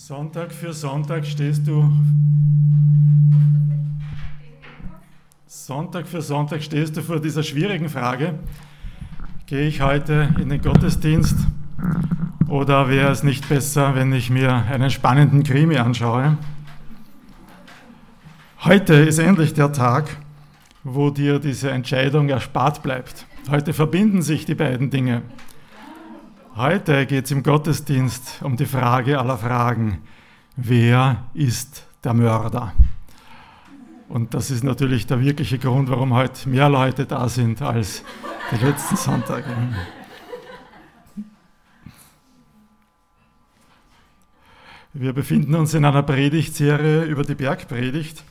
Sonntag für Sonntag stehst du Sonntag für Sonntag stehst du vor dieser schwierigen Frage, gehe ich heute in den Gottesdienst oder wäre es nicht besser, wenn ich mir einen spannenden Krimi anschaue? Heute ist endlich der Tag, wo dir diese Entscheidung erspart bleibt. Heute verbinden sich die beiden Dinge. Heute geht es im Gottesdienst um die Frage aller Fragen. Wer ist der Mörder? Und das ist natürlich der wirkliche Grund, warum heute mehr Leute da sind als die letzten Sonntage. Wir befinden uns in einer Predigtserie über die Bergpredigt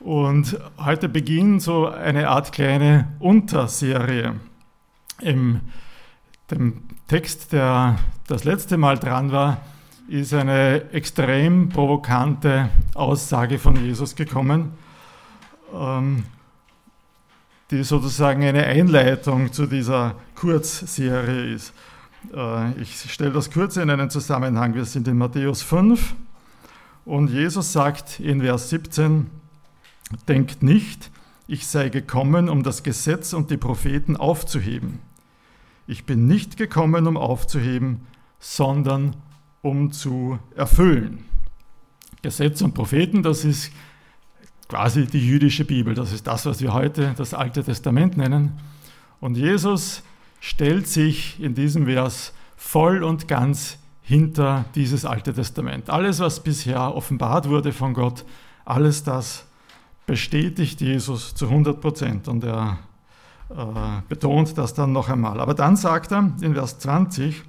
und heute beginnt so eine Art kleine Unterserie. Im dem Text, der das letzte Mal dran war, ist eine extrem provokante Aussage von Jesus gekommen, ähm, die sozusagen eine Einleitung zu dieser Kurzserie ist. Äh, ich stelle das kurz in einen Zusammenhang. Wir sind in Matthäus 5 und Jesus sagt in Vers 17, denkt nicht, ich sei gekommen, um das Gesetz und die Propheten aufzuheben. Ich bin nicht gekommen, um aufzuheben, sondern um zu erfüllen. Gesetz und Propheten, das ist quasi die jüdische Bibel. Das ist das, was wir heute das Alte Testament nennen. Und Jesus stellt sich in diesem Vers voll und ganz hinter dieses Alte Testament. Alles, was bisher offenbart wurde von Gott, alles das bestätigt Jesus zu 100 Prozent. Und er betont das dann noch einmal. Aber dann sagt er in Vers 20,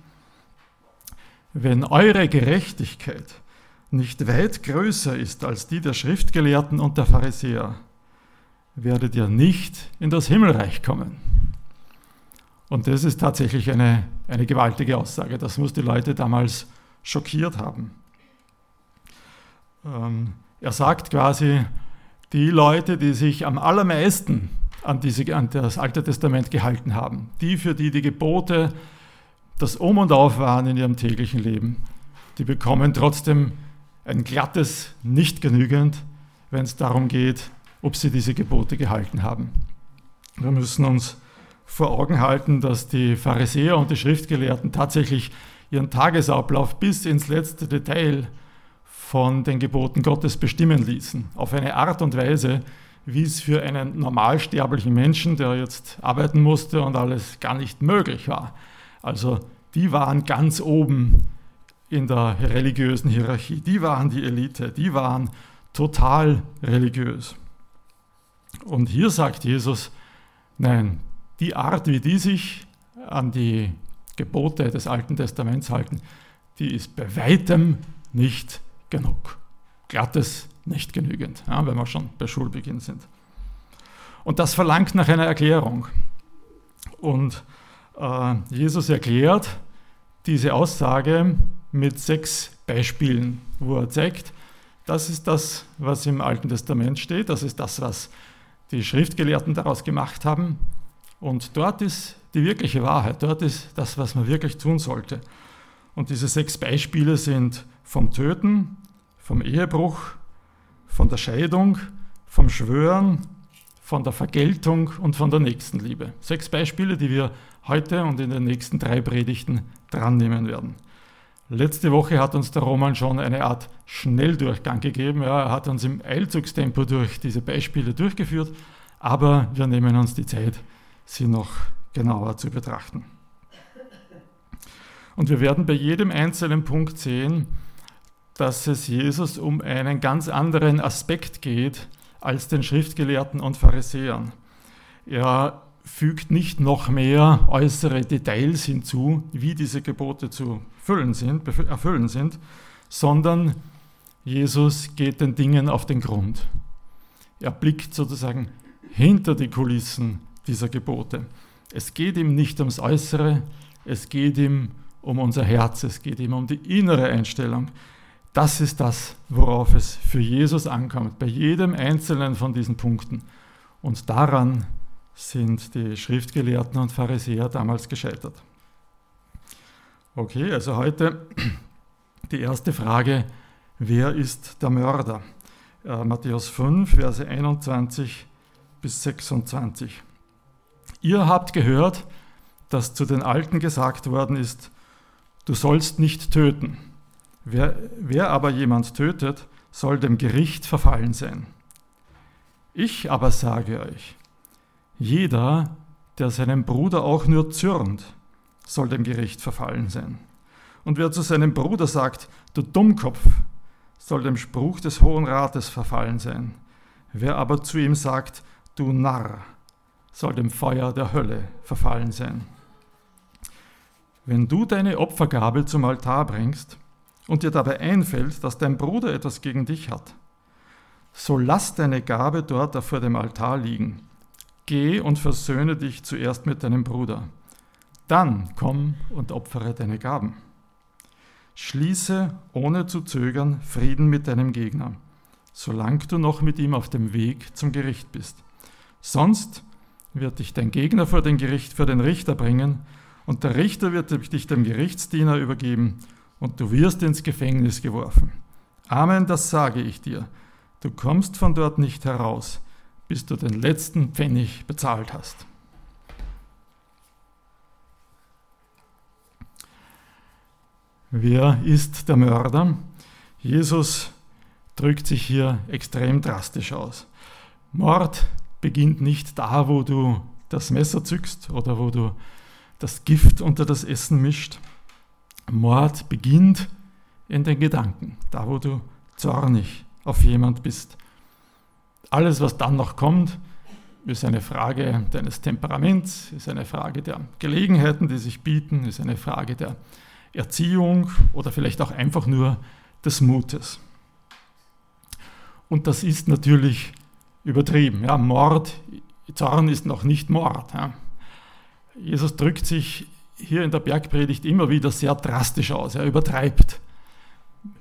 wenn eure Gerechtigkeit nicht weit größer ist als die der Schriftgelehrten und der Pharisäer, werdet ihr nicht in das Himmelreich kommen. Und das ist tatsächlich eine, eine gewaltige Aussage. Das muss die Leute damals schockiert haben. Ähm, er sagt quasi, die Leute, die sich am allermeisten an, diese, an das Alte Testament gehalten haben. Die, für die die Gebote das Um und Auf waren in ihrem täglichen Leben, die bekommen trotzdem ein glattes Nicht genügend, wenn es darum geht, ob sie diese Gebote gehalten haben. Wir müssen uns vor Augen halten, dass die Pharisäer und die Schriftgelehrten tatsächlich ihren Tagesablauf bis ins letzte Detail von den Geboten Gottes bestimmen ließen, auf eine Art und Weise, wie es für einen normalsterblichen Menschen, der jetzt arbeiten musste und alles gar nicht möglich war. Also die waren ganz oben in der religiösen Hierarchie, die waren die Elite, die waren total religiös. Und hier sagt Jesus, nein, die Art, wie die sich an die Gebote des Alten Testaments halten, die ist bei weitem nicht genug. Glattes nicht genügend, ja, wenn wir schon bei Schulbeginn sind. Und das verlangt nach einer Erklärung. Und äh, Jesus erklärt diese Aussage mit sechs Beispielen, wo er zeigt, das ist das, was im Alten Testament steht, das ist das, was die Schriftgelehrten daraus gemacht haben. Und dort ist die wirkliche Wahrheit, dort ist das, was man wirklich tun sollte. Und diese sechs Beispiele sind vom Töten, vom Ehebruch, von der Scheidung, vom Schwören, von der Vergeltung und von der Nächstenliebe. Sechs Beispiele, die wir heute und in den nächsten drei Predigten dran nehmen werden. Letzte Woche hat uns der Roman schon eine Art Schnelldurchgang gegeben. Ja, er hat uns im Eilzugstempo durch diese Beispiele durchgeführt, aber wir nehmen uns die Zeit, sie noch genauer zu betrachten. Und wir werden bei jedem einzelnen Punkt sehen, dass es Jesus um einen ganz anderen Aspekt geht als den Schriftgelehrten und Pharisäern. Er fügt nicht noch mehr äußere Details hinzu, wie diese Gebote zu erfüllen sind, erfüllen sind sondern Jesus geht den Dingen auf den Grund. Er blickt sozusagen hinter die Kulissen dieser Gebote. Es geht ihm nicht ums Äußere, es geht ihm um unser Herz, es geht ihm um die innere Einstellung. Das ist das, worauf es für Jesus ankommt, bei jedem einzelnen von diesen Punkten. Und daran sind die Schriftgelehrten und Pharisäer damals gescheitert. Okay, also heute die erste Frage, wer ist der Mörder? Äh, Matthäus 5, Verse 21 bis 26. Ihr habt gehört, dass zu den Alten gesagt worden ist, du sollst nicht töten. Wer, wer aber jemand tötet, soll dem Gericht verfallen sein. Ich aber sage euch, jeder, der seinem Bruder auch nur zürnt, soll dem Gericht verfallen sein. Und wer zu seinem Bruder sagt, du Dummkopf, soll dem Spruch des Hohen Rates verfallen sein. Wer aber zu ihm sagt, du Narr, soll dem Feuer der Hölle verfallen sein. Wenn du deine Opfergabe zum Altar bringst und dir dabei einfällt, dass dein Bruder etwas gegen dich hat, so lass deine Gabe dort vor dem Altar liegen. Geh und versöhne dich zuerst mit deinem Bruder. Dann komm und opfere deine Gaben. Schließe ohne zu zögern Frieden mit deinem Gegner, solange du noch mit ihm auf dem Weg zum Gericht bist. Sonst wird dich dein Gegner vor den, Gericht, vor den Richter bringen und der Richter wird dich dem Gerichtsdiener übergeben und du wirst ins Gefängnis geworfen. Amen, das sage ich dir. Du kommst von dort nicht heraus, bis du den letzten Pfennig bezahlt hast. Wer ist der Mörder? Jesus drückt sich hier extrem drastisch aus. Mord beginnt nicht da, wo du das Messer zückst oder wo du das Gift unter das Essen mischt. Mord beginnt in den Gedanken, da wo du zornig auf jemand bist. Alles, was dann noch kommt, ist eine Frage deines Temperaments, ist eine Frage der Gelegenheiten, die sich bieten, ist eine Frage der Erziehung oder vielleicht auch einfach nur des Mutes. Und das ist natürlich übertrieben. Ja, Mord, Zorn ist noch nicht Mord. Ja. Jesus drückt sich hier in der Bergpredigt immer wieder sehr drastisch aus. Er übertreibt.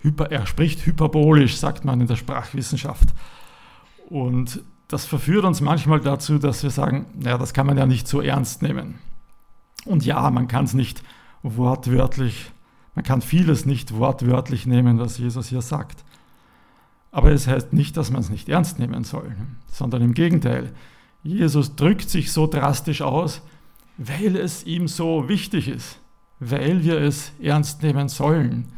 Hyper, er spricht hyperbolisch, sagt man in der Sprachwissenschaft. Und das verführt uns manchmal dazu, dass wir sagen, naja, das kann man ja nicht so ernst nehmen. Und ja, man kann es nicht wortwörtlich, man kann vieles nicht wortwörtlich nehmen, was Jesus hier sagt. Aber es heißt nicht, dass man es nicht ernst nehmen soll, sondern im Gegenteil. Jesus drückt sich so drastisch aus, weil es ihm so wichtig ist, weil wir es ernst nehmen sollen,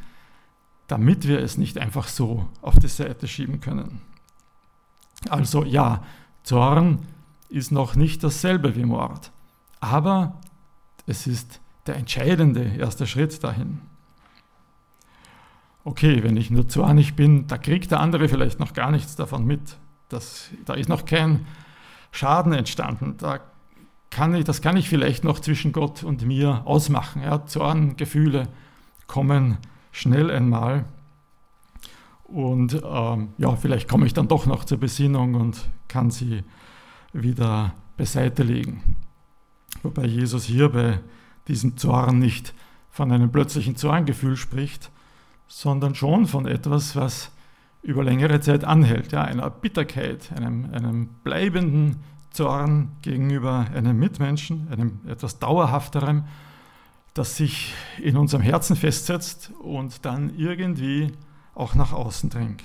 damit wir es nicht einfach so auf die Seite schieben können. Also ja, Zorn ist noch nicht dasselbe wie Mord, aber es ist der entscheidende erste Schritt dahin. Okay, wenn ich nur zornig bin, da kriegt der andere vielleicht noch gar nichts davon mit. Das, da ist noch kein Schaden entstanden. Da kann ich, das kann ich vielleicht noch zwischen Gott und mir ausmachen. Ja, Zorngefühle kommen schnell einmal. Und ähm, ja, vielleicht komme ich dann doch noch zur Besinnung und kann sie wieder beiseite legen. Wobei Jesus hier bei diesem Zorn nicht von einem plötzlichen Zorngefühl spricht, sondern schon von etwas, was über längere Zeit anhält, ja, einer Bitterkeit, einem, einem bleibenden Zorn gegenüber einem Mitmenschen, einem etwas dauerhafterem, das sich in unserem Herzen festsetzt und dann irgendwie auch nach außen dringt.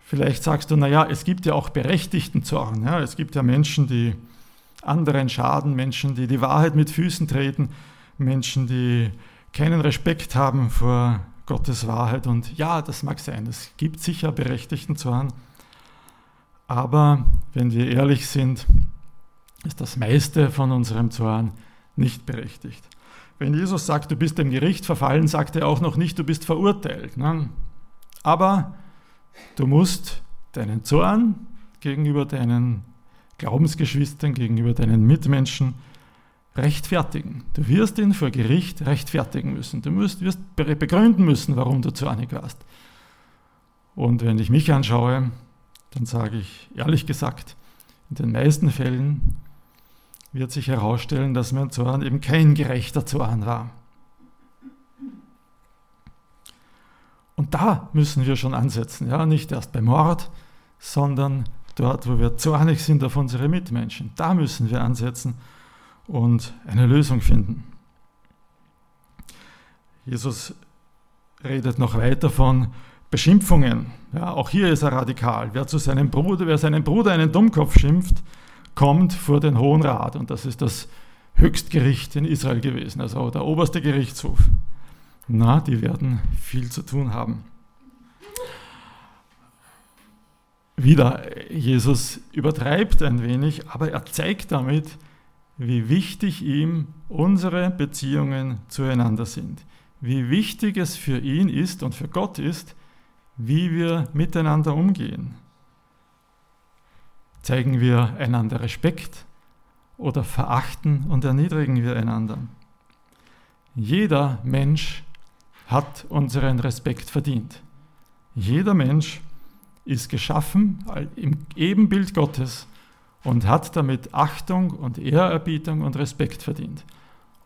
Vielleicht sagst du, naja, es gibt ja auch berechtigten Zorn. Ja? Es gibt ja Menschen, die anderen schaden, Menschen, die die Wahrheit mit Füßen treten, Menschen, die keinen Respekt haben vor Gottes Wahrheit. Und ja, das mag sein, es gibt sicher berechtigten Zorn. Aber wenn wir ehrlich sind, ist das meiste von unserem Zorn nicht berechtigt. Wenn Jesus sagt, du bist dem Gericht verfallen, sagt er auch noch nicht, du bist verurteilt. Ne? Aber du musst deinen Zorn gegenüber deinen Glaubensgeschwistern, gegenüber deinen Mitmenschen rechtfertigen. Du wirst ihn vor Gericht rechtfertigen müssen. Du wirst, wirst begründen müssen, warum du zornig warst. Und wenn ich mich anschaue, dann sage ich ehrlich gesagt, in den meisten Fällen wird sich herausstellen, dass mein Zorn eben kein gerechter Zorn war. Und da müssen wir schon ansetzen, ja, nicht erst beim Mord, sondern dort, wo wir zornig sind auf unsere Mitmenschen. Da müssen wir ansetzen und eine Lösung finden. Jesus redet noch weiter von Beschimpfungen. Ja, auch hier ist er radikal. Wer, zu seinem Bruder, wer seinen Bruder einen Dummkopf schimpft, kommt vor den Hohen Rat. Und das ist das Höchstgericht in Israel gewesen, also der oberste Gerichtshof. Na, die werden viel zu tun haben. Wieder, Jesus übertreibt ein wenig, aber er zeigt damit, wie wichtig ihm unsere Beziehungen zueinander sind. Wie wichtig es für ihn ist und für Gott ist, wie wir miteinander umgehen. Zeigen wir einander Respekt oder verachten und erniedrigen wir einander? Jeder Mensch hat unseren Respekt verdient. Jeder Mensch ist geschaffen im Ebenbild Gottes und hat damit Achtung und Ehrerbietung und Respekt verdient.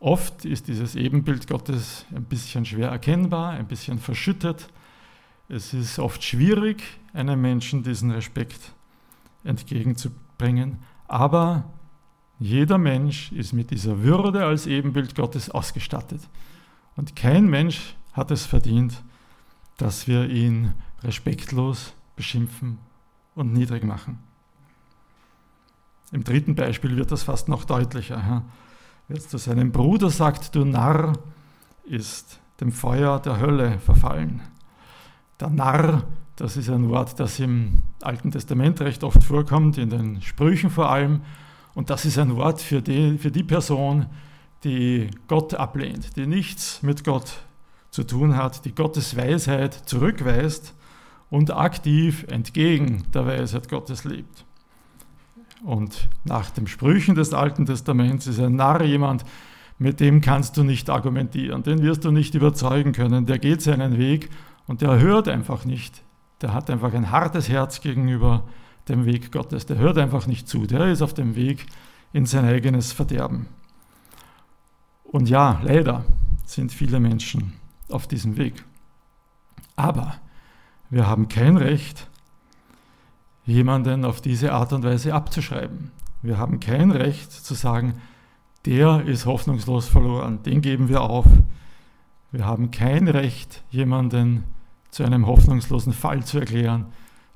Oft ist dieses Ebenbild Gottes ein bisschen schwer erkennbar, ein bisschen verschüttet. Es ist oft schwierig, einem Menschen diesen Respekt entgegenzubringen, aber jeder Mensch ist mit dieser Würde als Ebenbild Gottes ausgestattet. Und kein Mensch hat es verdient, dass wir ihn respektlos beschimpfen und niedrig machen. Im dritten Beispiel wird das fast noch deutlicher. Wer zu seinem Bruder sagt, du Narr, ist dem Feuer der Hölle verfallen. Der Narr, das ist ein Wort, das im Alten Testament recht oft vorkommt, in den Sprüchen vor allem. Und das ist ein Wort für die, für die Person, die Gott ablehnt, die nichts mit Gott zu tun hat, die Gottes Weisheit zurückweist und aktiv entgegen der Weisheit Gottes lebt. Und nach den Sprüchen des Alten Testaments ist ein Narr jemand, mit dem kannst du nicht argumentieren, den wirst du nicht überzeugen können, der geht seinen Weg und der hört einfach nicht. Der hat einfach ein hartes Herz gegenüber dem Weg Gottes, der hört einfach nicht zu, der ist auf dem Weg in sein eigenes Verderben. Und ja, leider sind viele Menschen auf diesem Weg. Aber wir haben kein Recht, jemanden auf diese Art und Weise abzuschreiben. Wir haben kein Recht zu sagen, der ist hoffnungslos verloren, den geben wir auf. Wir haben kein Recht, jemanden zu einem hoffnungslosen Fall zu erklären,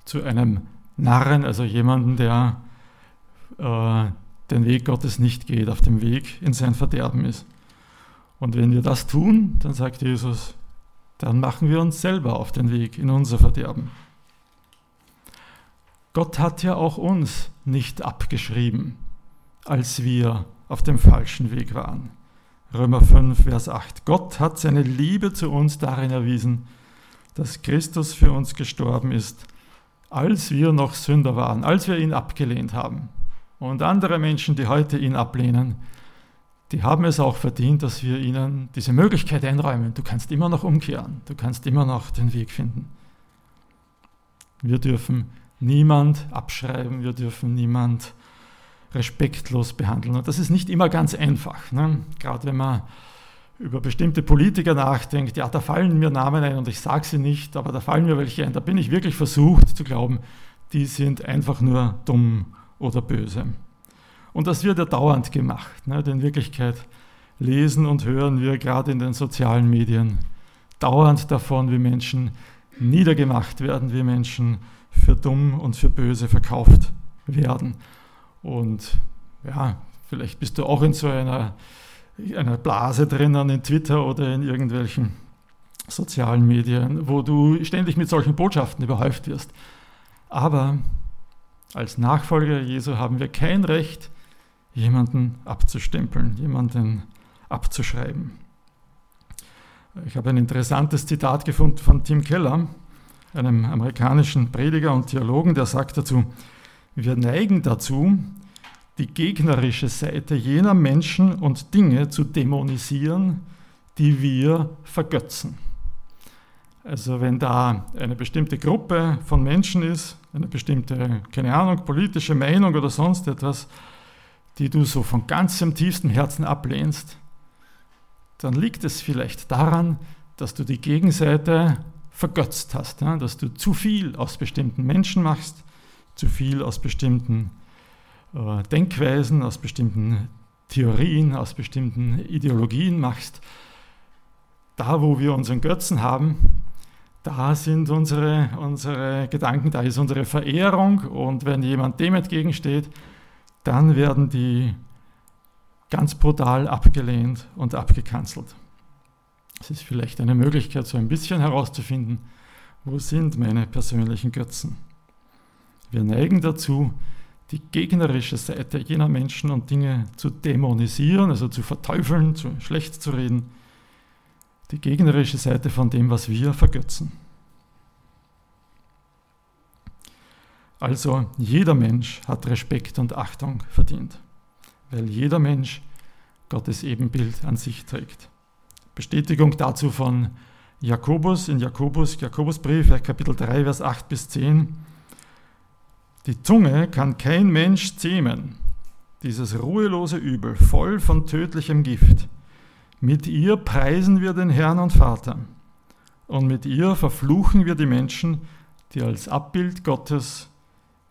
zu einem Narren, also jemanden, der äh, den Weg Gottes nicht geht, auf dem Weg in sein Verderben ist. Und wenn wir das tun, dann sagt Jesus, dann machen wir uns selber auf den Weg in unser Verderben. Gott hat ja auch uns nicht abgeschrieben, als wir auf dem falschen Weg waren. Römer 5, Vers 8. Gott hat seine Liebe zu uns darin erwiesen, dass Christus für uns gestorben ist, als wir noch Sünder waren, als wir ihn abgelehnt haben. Und andere Menschen, die heute ihn ablehnen, die haben es auch verdient, dass wir ihnen diese Möglichkeit einräumen. Du kannst immer noch umkehren, du kannst immer noch den Weg finden. Wir dürfen niemand abschreiben, wir dürfen niemand respektlos behandeln. Und das ist nicht immer ganz einfach. Ne? Gerade wenn man über bestimmte Politiker nachdenkt, ja, da fallen mir Namen ein und ich sage sie nicht, aber da fallen mir welche ein. Da bin ich wirklich versucht zu glauben, die sind einfach nur dumm oder böse. Und das wird ja dauernd gemacht. Ne? In Wirklichkeit lesen und hören wir gerade in den sozialen Medien dauernd davon, wie Menschen niedergemacht werden, wie Menschen für dumm und für böse verkauft werden. Und ja, vielleicht bist du auch in so einer, einer Blase drinnen in Twitter oder in irgendwelchen sozialen Medien, wo du ständig mit solchen Botschaften überhäuft wirst. Aber als Nachfolger Jesu haben wir kein Recht, jemanden abzustempeln, jemanden abzuschreiben. Ich habe ein interessantes Zitat gefunden von Tim Keller, einem amerikanischen Prediger und Theologen, der sagt dazu, wir neigen dazu, die gegnerische Seite jener Menschen und Dinge zu dämonisieren, die wir vergötzen. Also wenn da eine bestimmte Gruppe von Menschen ist, eine bestimmte, keine Ahnung, politische Meinung oder sonst etwas, die du so von ganzem tiefstem Herzen ablehnst, dann liegt es vielleicht daran, dass du die Gegenseite vergötzt hast, dass du zu viel aus bestimmten Menschen machst, zu viel aus bestimmten äh, Denkweisen, aus bestimmten Theorien, aus bestimmten Ideologien machst. da wo wir unseren Götzen haben, da sind unsere, unsere Gedanken, da ist unsere Verehrung und wenn jemand dem entgegensteht, dann werden die ganz brutal abgelehnt und abgekanzelt. Es ist vielleicht eine Möglichkeit, so ein bisschen herauszufinden, wo sind meine persönlichen Götzen. Wir neigen dazu, die gegnerische Seite jener Menschen und Dinge zu dämonisieren, also zu verteufeln, zu schlecht zu reden. Die gegnerische Seite von dem, was wir vergötzen. Also jeder Mensch hat Respekt und Achtung verdient, weil jeder Mensch Gottes Ebenbild an sich trägt. Bestätigung dazu von Jakobus in Jakobus, Jakobusbrief, Kapitel 3, Vers 8 bis 10. Die Zunge kann kein Mensch zähmen, dieses ruhelose Übel, voll von tödlichem Gift. Mit ihr preisen wir den Herrn und Vater, und mit ihr verfluchen wir die Menschen, die als Abbild Gottes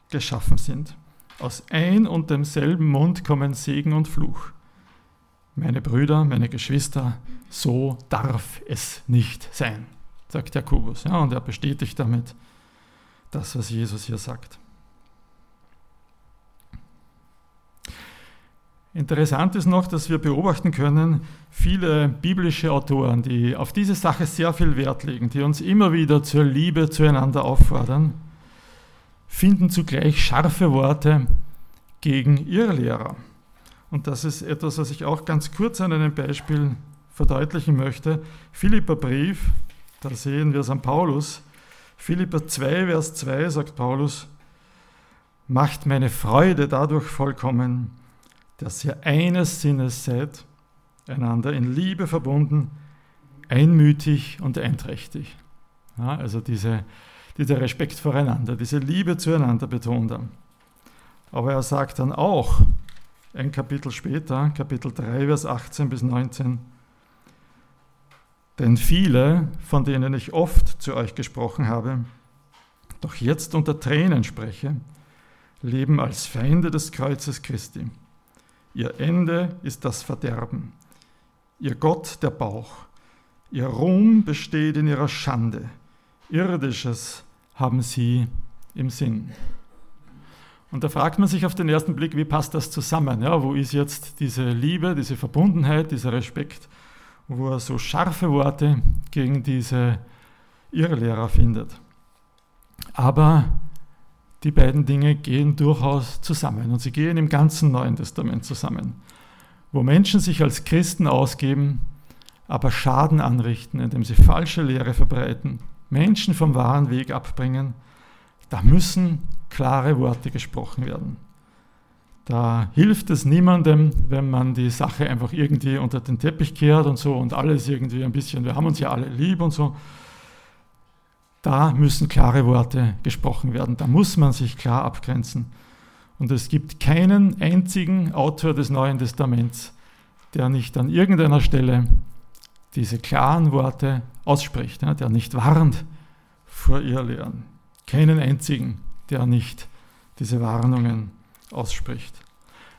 geschaffen sind. Aus ein und demselben Mund kommen Segen und Fluch. Meine Brüder, meine Geschwister, so darf es nicht sein, sagt Jakobus. Ja, und er bestätigt damit das, was Jesus hier sagt. Interessant ist noch, dass wir beobachten können, viele biblische Autoren, die auf diese Sache sehr viel Wert legen, die uns immer wieder zur Liebe zueinander auffordern, finden zugleich scharfe Worte gegen ihre Lehrer. Und das ist etwas, was ich auch ganz kurz an einem Beispiel verdeutlichen möchte. Philipper Brief, da sehen wir es an Paulus. Philipper 2, Vers 2 sagt Paulus, macht meine Freude dadurch vollkommen, dass ihr eines Sinnes seid, einander in Liebe verbunden, einmütig und einträchtig. Ja, also diese, dieser Respekt voreinander, diese Liebe zueinander betont er. Aber er sagt dann auch, ein Kapitel später, Kapitel 3, Vers 18 bis 19, denn viele, von denen ich oft zu euch gesprochen habe, doch jetzt unter Tränen spreche, leben als Feinde des Kreuzes Christi. Ihr Ende ist das Verderben. Ihr Gott der Bauch. Ihr Ruhm besteht in ihrer Schande. Irdisches haben sie im Sinn. Und da fragt man sich auf den ersten Blick, wie passt das zusammen? Ja, wo ist jetzt diese Liebe, diese Verbundenheit, dieser Respekt, wo er so scharfe Worte gegen diese Irrlehrer findet? Aber die beiden Dinge gehen durchaus zusammen und sie gehen im ganzen Neuen Testament zusammen, wo Menschen sich als Christen ausgeben, aber Schaden anrichten, indem sie falsche Lehre verbreiten, Menschen vom wahren Weg abbringen, da müssen klare Worte gesprochen werden. Da hilft es niemandem, wenn man die Sache einfach irgendwie unter den Teppich kehrt und so und alles irgendwie ein bisschen, wir haben uns ja alle lieb und so, da müssen klare Worte gesprochen werden. Da muss man sich klar abgrenzen. Und es gibt keinen einzigen Autor des Neuen Testaments, der nicht an irgendeiner Stelle diese klaren Worte ausspricht, der nicht warnt vor ihr Lehren. Keinen einzigen, der nicht diese Warnungen ausspricht.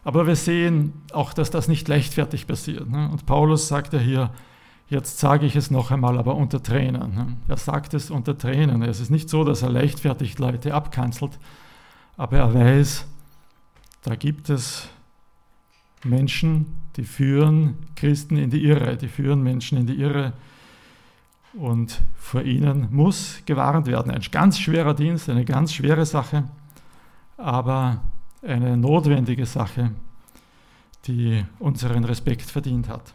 Aber wir sehen auch, dass das nicht leichtfertig passiert. Ne? Und Paulus sagt ja hier, Jetzt sage ich es noch einmal, aber unter Tränen. Ne? Er sagt es unter Tränen. Es ist nicht so, dass er leichtfertig Leute abkanzelt, aber er weiß, da gibt es Menschen, die führen Christen in die Irre, die führen Menschen in die Irre. Und vor ihnen muss gewarnt werden. Ein ganz schwerer Dienst, eine ganz schwere Sache, aber eine notwendige Sache, die unseren Respekt verdient hat.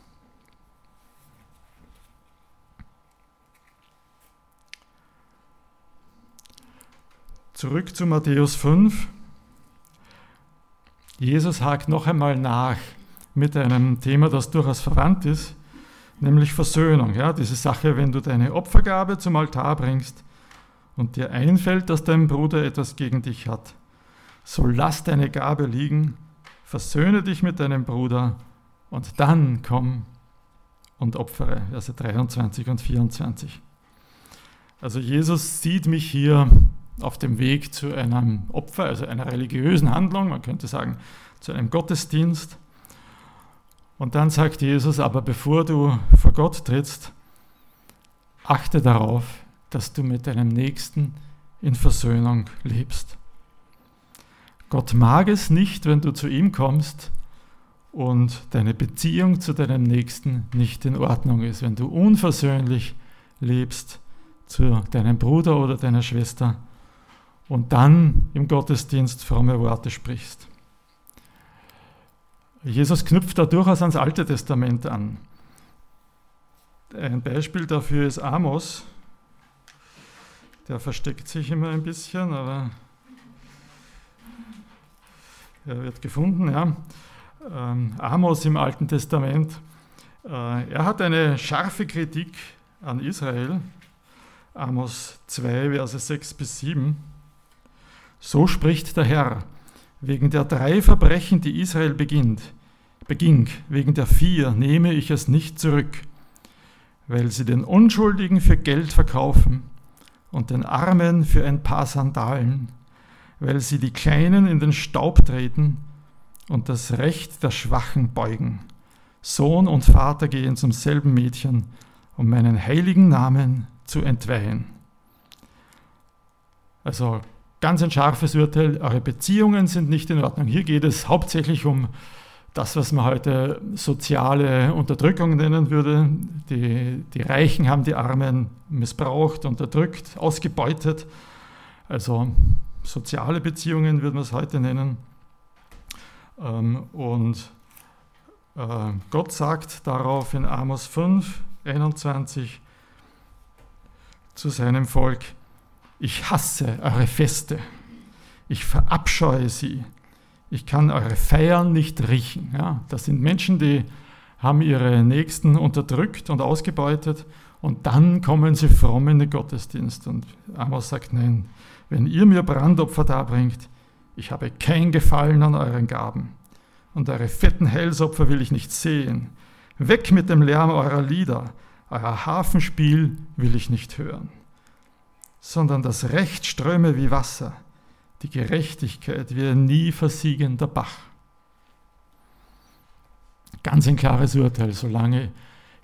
Zurück zu Matthäus 5. Jesus hakt noch einmal nach mit einem Thema, das durchaus verwandt ist, nämlich Versöhnung. Ja, diese Sache, wenn du deine Opfergabe zum Altar bringst und dir einfällt, dass dein Bruder etwas gegen dich hat, so lass deine Gabe liegen, versöhne dich mit deinem Bruder und dann komm und opfere. Verse 23 und 24. Also Jesus sieht mich hier auf dem Weg zu einem Opfer, also einer religiösen Handlung, man könnte sagen zu einem Gottesdienst. Und dann sagt Jesus, aber bevor du vor Gott trittst, achte darauf, dass du mit deinem Nächsten in Versöhnung lebst. Gott mag es nicht, wenn du zu ihm kommst und deine Beziehung zu deinem Nächsten nicht in Ordnung ist, wenn du unversöhnlich lebst zu deinem Bruder oder deiner Schwester und dann im Gottesdienst fromme Worte sprichst. Jesus knüpft da durchaus ans Alte Testament an. Ein Beispiel dafür ist Amos. Der versteckt sich immer ein bisschen, aber er wird gefunden. Ja. Ähm, Amos im Alten Testament. Äh, er hat eine scharfe Kritik an Israel. Amos 2, Verse 6 bis 7. So spricht der Herr, wegen der drei Verbrechen, die Israel beginnt, beging, wegen der vier nehme ich es nicht zurück, weil sie den Unschuldigen für Geld verkaufen und den Armen für ein paar Sandalen, weil sie die Kleinen in den Staub treten und das Recht der Schwachen beugen. Sohn und Vater gehen zum selben Mädchen, um meinen heiligen Namen zu entweihen. Also ganz ein scharfes Urteil, eure Beziehungen sind nicht in Ordnung. Hier geht es hauptsächlich um das, was man heute soziale Unterdrückung nennen würde. Die, die Reichen haben die Armen missbraucht, unterdrückt, ausgebeutet. Also soziale Beziehungen würde man es heute nennen. Ähm, und äh, Gott sagt darauf in Amos 5, 21 zu seinem Volk, ich hasse eure Feste. Ich verabscheue sie. Ich kann eure Feiern nicht riechen. Ja, das sind Menschen, die haben ihre Nächsten unterdrückt und ausgebeutet und dann kommen sie fromm in den Gottesdienst. Und Amos sagt, nein, wenn ihr mir Brandopfer darbringt, ich habe kein Gefallen an euren Gaben. Und eure fetten Hellsopfer will ich nicht sehen. Weg mit dem Lärm eurer Lieder. Euer Hafenspiel will ich nicht hören sondern das Recht ströme wie Wasser, die Gerechtigkeit wie ein nie versiegender Bach. Ganz ein klares Urteil, solange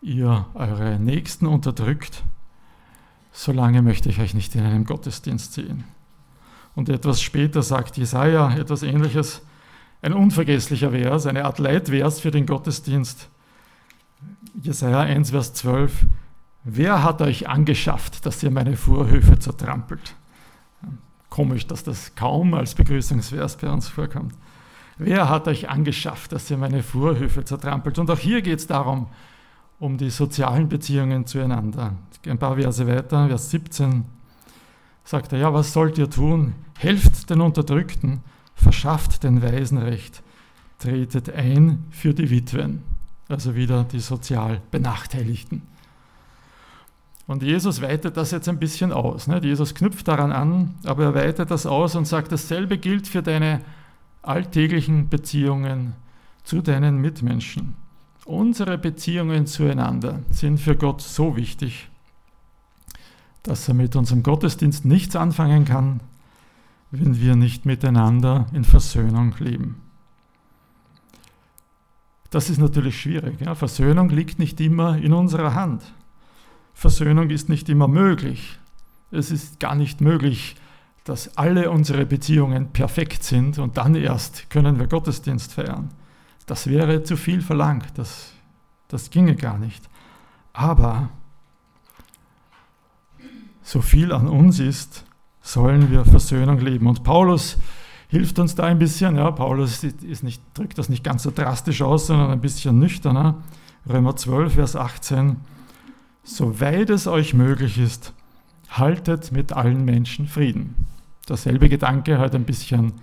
ihr eure Nächsten unterdrückt, solange möchte ich euch nicht in einem Gottesdienst sehen. Und etwas später sagt Jesaja etwas ähnliches, ein unvergesslicher Vers, eine Art Leitvers für den Gottesdienst. Jesaja 1, Vers 12. Wer hat euch angeschafft, dass ihr meine Vorhöfe zertrampelt? Komisch, dass das kaum als Begrüßungsvers bei uns vorkommt. Wer hat euch angeschafft, dass ihr meine Vorhöfe zertrampelt? Und auch hier geht es darum, um die sozialen Beziehungen zueinander. Ein paar Verse weiter, Vers 17, sagt er, ja, was sollt ihr tun? Helft den Unterdrückten, verschafft den Weisen Recht, tretet ein für die Witwen, also wieder die sozial Benachteiligten. Und Jesus weitet das jetzt ein bisschen aus. Nicht? Jesus knüpft daran an, aber er weitet das aus und sagt, dasselbe gilt für deine alltäglichen Beziehungen zu deinen Mitmenschen. Unsere Beziehungen zueinander sind für Gott so wichtig, dass er mit unserem Gottesdienst nichts anfangen kann, wenn wir nicht miteinander in Versöhnung leben. Das ist natürlich schwierig. Ja? Versöhnung liegt nicht immer in unserer Hand. Versöhnung ist nicht immer möglich. Es ist gar nicht möglich, dass alle unsere Beziehungen perfekt sind und dann erst können wir Gottesdienst feiern. Das wäre zu viel verlangt, das, das ginge gar nicht. Aber so viel an uns ist, sollen wir Versöhnung leben. Und Paulus hilft uns da ein bisschen. Ja, Paulus nicht, drückt das nicht ganz so drastisch aus, sondern ein bisschen nüchterner. Römer 12, Vers 18 soweit es euch möglich ist, haltet mit allen Menschen Frieden. Derselbe Gedanke halt ein bisschen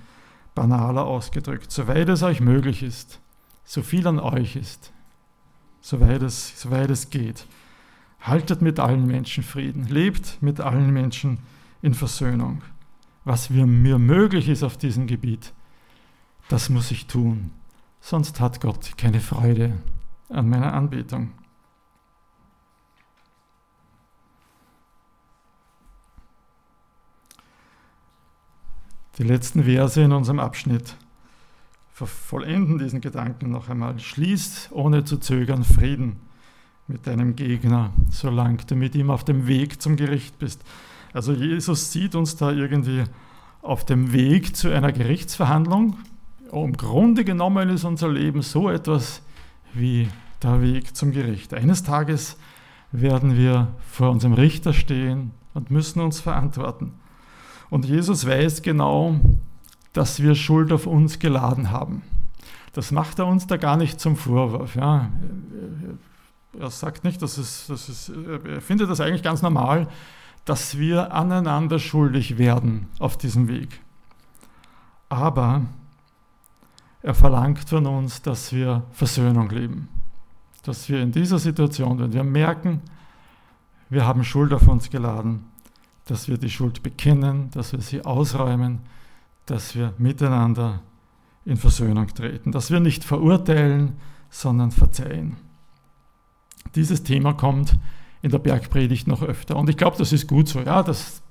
banaler ausgedrückt. Soweit es euch möglich ist, so viel an euch ist, soweit es, soweit es geht, haltet mit allen Menschen Frieden, lebt mit allen Menschen in Versöhnung. Was mir möglich ist auf diesem Gebiet, das muss ich tun. Sonst hat Gott keine Freude an meiner Anbetung. Die letzten Verse in unserem Abschnitt vollenden diesen Gedanken noch einmal. Schließt ohne zu zögern Frieden mit deinem Gegner, solange du mit ihm auf dem Weg zum Gericht bist. Also Jesus sieht uns da irgendwie auf dem Weg zu einer Gerichtsverhandlung. Im Grunde genommen ist unser Leben so etwas wie der Weg zum Gericht. Eines Tages werden wir vor unserem Richter stehen und müssen uns verantworten. Und Jesus weiß genau, dass wir Schuld auf uns geladen haben. Das macht er uns da gar nicht zum Vorwurf. Ja. Er sagt nicht, dass es, dass es, er findet das eigentlich ganz normal, dass wir aneinander schuldig werden auf diesem Weg. Aber er verlangt von uns, dass wir Versöhnung leben. Dass wir in dieser Situation, wenn wir merken, wir haben Schuld auf uns geladen, dass wir die Schuld bekennen, dass wir sie ausräumen, dass wir miteinander in Versöhnung treten, dass wir nicht verurteilen, sondern verzeihen. Dieses Thema kommt in der Bergpredigt noch öfter und ich glaube, das ist gut so. Ja, das,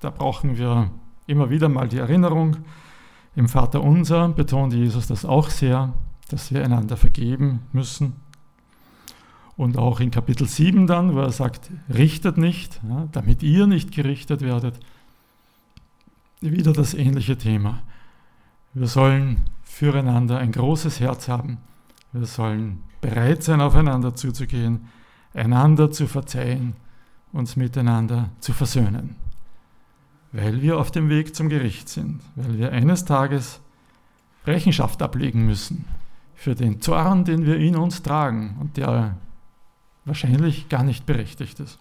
da brauchen wir immer wieder mal die Erinnerung. Im Vater Unser betont Jesus das auch sehr, dass wir einander vergeben müssen. Und auch in Kapitel 7 dann, wo er sagt, richtet nicht, ja, damit ihr nicht gerichtet werdet. Wieder das ähnliche Thema. Wir sollen füreinander ein großes Herz haben. Wir sollen bereit sein, aufeinander zuzugehen, einander zu verzeihen, uns miteinander zu versöhnen. Weil wir auf dem Weg zum Gericht sind, weil wir eines Tages Rechenschaft ablegen müssen für den Zorn, den wir in uns tragen und der wahrscheinlich gar nicht berechtigt ist.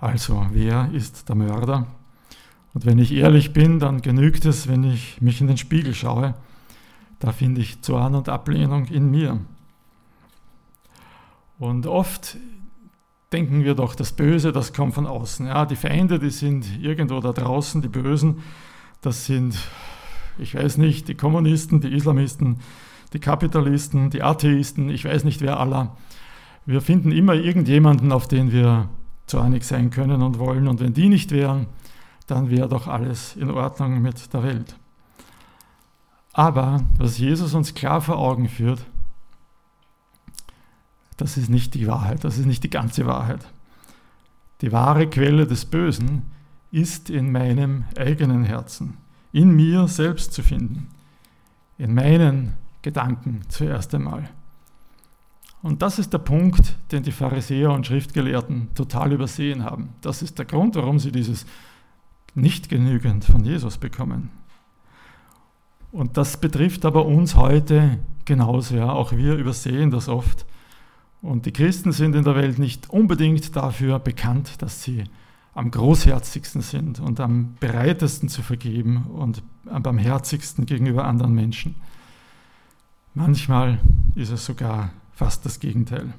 Also, wer ist der Mörder? Und wenn ich ehrlich bin, dann genügt es, wenn ich mich in den Spiegel schaue. Da finde ich Zorn und Ablehnung in mir. Und oft denken wir doch, das Böse, das kommt von außen. Ja, die Feinde, die sind irgendwo da draußen, die Bösen, das sind, ich weiß nicht, die Kommunisten, die Islamisten, die Kapitalisten, die Atheisten, ich weiß nicht wer aller. Wir finden immer irgendjemanden, auf den wir zornig sein können und wollen. Und wenn die nicht wären, dann wäre doch alles in Ordnung mit der Welt. Aber was Jesus uns klar vor Augen führt, das ist nicht die Wahrheit, das ist nicht die ganze Wahrheit. Die wahre Quelle des Bösen ist in meinem eigenen Herzen, in mir selbst zu finden, in meinen Gedanken zuerst einmal. Und das ist der Punkt, den die Pharisäer und Schriftgelehrten total übersehen haben. Das ist der Grund, warum sie dieses nicht genügend von Jesus bekommen. Und das betrifft aber uns heute genauso. Ja. Auch wir übersehen das oft. Und die Christen sind in der Welt nicht unbedingt dafür bekannt, dass sie am großherzigsten sind und am bereitesten zu vergeben und am barmherzigsten gegenüber anderen Menschen. Manchmal ist es sogar fast das Gegenteil.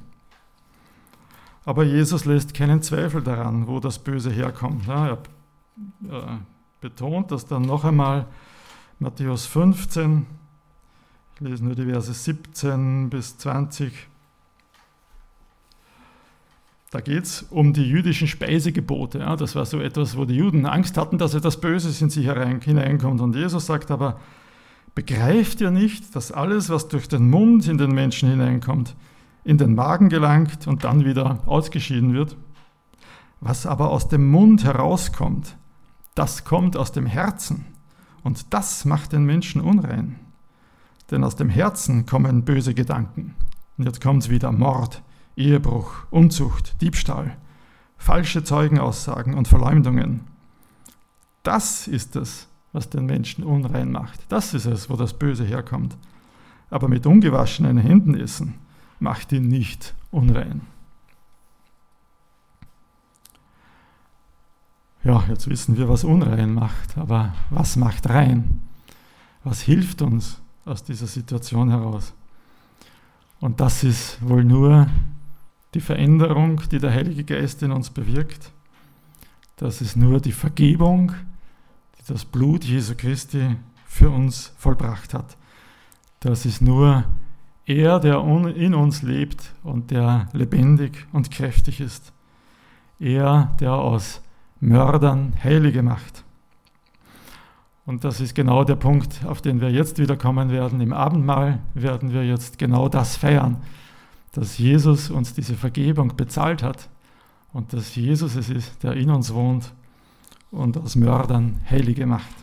Aber Jesus lässt keinen Zweifel daran, wo das Böse herkommt. Er betont das dann noch einmal, Matthäus 15, ich lese nur die Verse 17 bis 20. Da geht es um die jüdischen Speisegebote. das war so etwas, wo die Juden Angst hatten, dass etwas Böses in sie hineinkommt. Und Jesus sagt aber, Begreift ihr nicht, dass alles, was durch den Mund in den Menschen hineinkommt, in den Magen gelangt und dann wieder ausgeschieden wird? Was aber aus dem Mund herauskommt, das kommt aus dem Herzen und das macht den Menschen unrein. Denn aus dem Herzen kommen böse Gedanken. Und jetzt kommt es wieder Mord, Ehebruch, Unzucht, Diebstahl, falsche Zeugenaussagen und Verleumdungen. Das ist es, was den Menschen unrein macht. Das ist es, wo das Böse herkommt. Aber mit ungewaschenen Händen essen macht ihn nicht unrein. Ja, jetzt wissen wir, was unrein macht, aber was macht rein? Was hilft uns aus dieser Situation heraus? Und das ist wohl nur die Veränderung, die der Heilige Geist in uns bewirkt. Das ist nur die Vergebung, die das Blut Jesu Christi für uns vollbracht hat. Das ist nur er, der in uns lebt und der lebendig und kräftig ist. Er, der aus Mördern Heilige macht. Und das ist genau der Punkt, auf den wir jetzt wieder kommen werden. Im Abendmahl werden wir jetzt genau das feiern, dass Jesus uns diese Vergebung bezahlt hat und dass Jesus es ist, der in uns wohnt und aus Mördern Heilige macht.